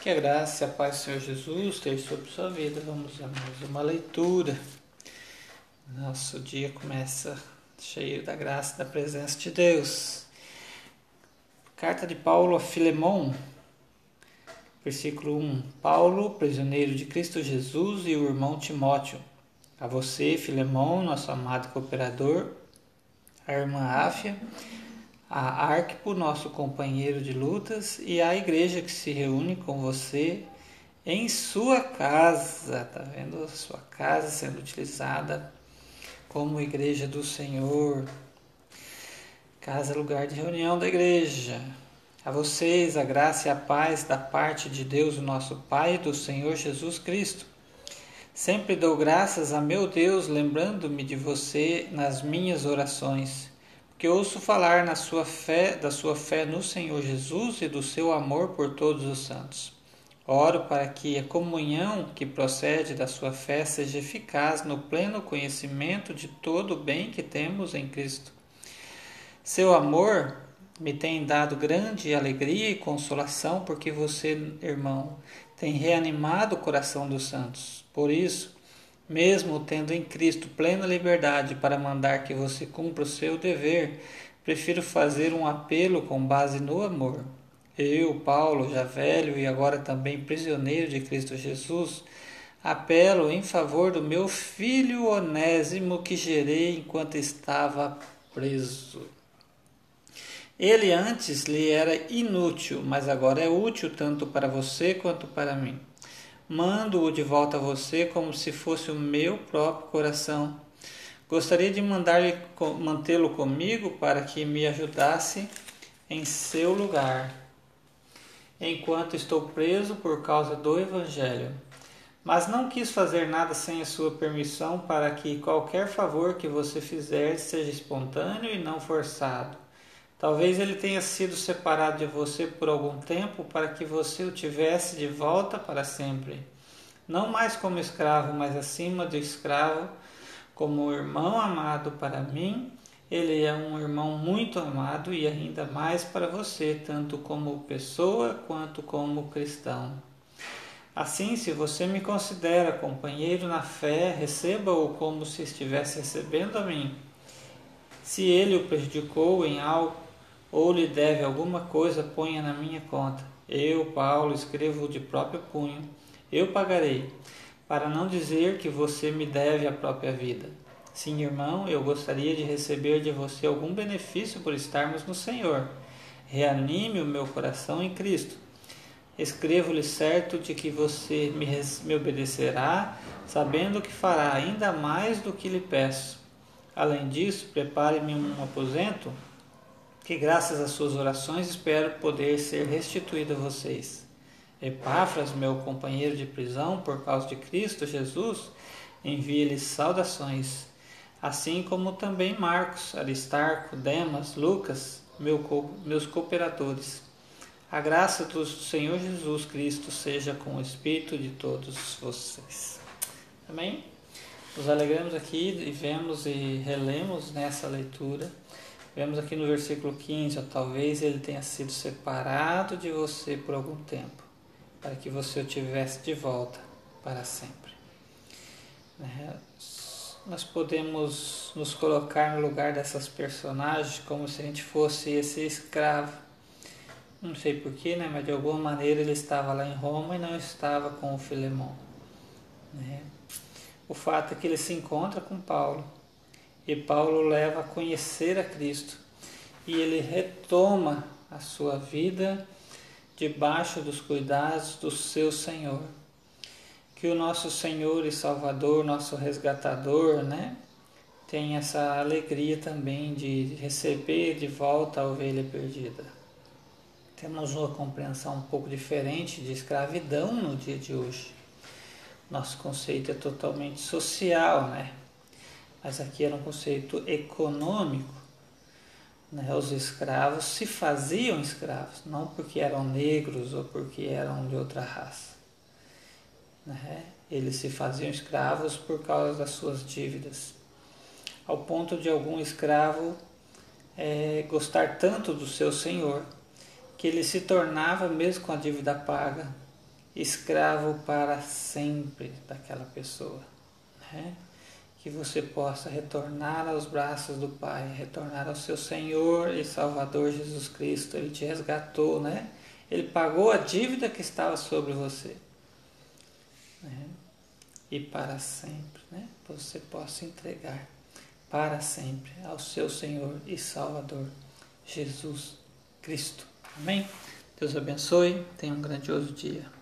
Que a graça e a paz do Senhor Jesus esteja sobre sua vida. Vamos a mais uma leitura. Nosso dia começa cheio da graça e da presença de Deus. Carta de Paulo a Filemão, versículo 1. Paulo, prisioneiro de Cristo Jesus, e o irmão Timóteo. A você, Filemão, nosso amado cooperador, a irmã Áfia, a Arquipo, nosso companheiro de lutas, e a igreja que se reúne com você em sua casa, tá vendo? Sua casa sendo utilizada como igreja do Senhor. Casa é lugar de reunião da igreja. A vocês a graça e a paz da parte de Deus, o nosso Pai, e do Senhor Jesus Cristo. Sempre dou graças a meu Deus, lembrando-me de você nas minhas orações que ouço falar na sua fé, da sua fé no Senhor Jesus e do seu amor por todos os santos. Oro para que a comunhão que procede da sua fé seja eficaz no pleno conhecimento de todo o bem que temos em Cristo. Seu amor me tem dado grande alegria e consolação, porque você, irmão, tem reanimado o coração dos santos. Por isso, mesmo tendo em Cristo plena liberdade para mandar que você cumpra o seu dever, prefiro fazer um apelo com base no amor. Eu, Paulo, já velho e agora também prisioneiro de Cristo Jesus, apelo em favor do meu filho Onésimo que gerei enquanto estava preso. Ele antes lhe era inútil, mas agora é útil tanto para você quanto para mim. Mando-o de volta a você como se fosse o meu próprio coração. Gostaria de mandar-lhe mantê-lo comigo para que me ajudasse em seu lugar, enquanto estou preso por causa do Evangelho. Mas não quis fazer nada sem a sua permissão para que qualquer favor que você fizer seja espontâneo e não forçado. Talvez ele tenha sido separado de você por algum tempo para que você o tivesse de volta para sempre. Não mais como escravo, mas acima do escravo, como irmão amado para mim. Ele é um irmão muito amado e ainda mais para você, tanto como pessoa quanto como cristão. Assim, se você me considera companheiro na fé, receba-o como se estivesse recebendo a mim. Se ele o prejudicou em algo, ou lhe deve alguma coisa, ponha na minha conta. Eu, Paulo, escrevo de próprio punho. Eu pagarei, para não dizer que você me deve a própria vida. Sim, irmão, eu gostaria de receber de você algum benefício por estarmos no Senhor. Reanime o meu coração em Cristo. Escrevo-lhe certo de que você me, obedecerá, sabendo que fará ainda mais do que lhe peço. Além disso, prepare-me um aposento que graças às suas orações espero poder ser restituído a vocês. Epáfras, meu companheiro de prisão por causa de Cristo Jesus, envia-lhes saudações, assim como também Marcos, Aristarco, Demas, Lucas, meu, meus cooperadores. A graça do Senhor Jesus Cristo seja com o espírito de todos vocês. Amém? Nos alegramos aqui e vemos e relemos nessa leitura Vemos aqui no versículo 15, ó, talvez ele tenha sido separado de você por algum tempo, para que você o tivesse de volta para sempre. Né? Nós podemos nos colocar no lugar dessas personagens como se a gente fosse esse escravo. Não sei porquê, né? mas de alguma maneira ele estava lá em Roma e não estava com o Filemão. Né? O fato é que ele se encontra com Paulo e Paulo leva a conhecer a Cristo e ele retoma a sua vida debaixo dos cuidados do seu Senhor. Que o nosso Senhor e Salvador, nosso resgatador, né, tem essa alegria também de receber de volta a ovelha perdida. Temos uma compreensão um pouco diferente de escravidão no dia de hoje. Nosso conceito é totalmente social, né? Mas aqui era um conceito econômico. Né? Os escravos se faziam escravos, não porque eram negros ou porque eram de outra raça. Né? Eles se faziam escravos por causa das suas dívidas, ao ponto de algum escravo é, gostar tanto do seu senhor que ele se tornava, mesmo com a dívida paga, escravo para sempre daquela pessoa. Né? Que você possa retornar aos braços do Pai, retornar ao seu Senhor e Salvador Jesus Cristo. Ele te resgatou, né? Ele pagou a dívida que estava sobre você. Né? E para sempre, né? Você possa entregar para sempre ao seu Senhor e Salvador Jesus Cristo. Amém? Deus abençoe. Tenha um grandioso dia.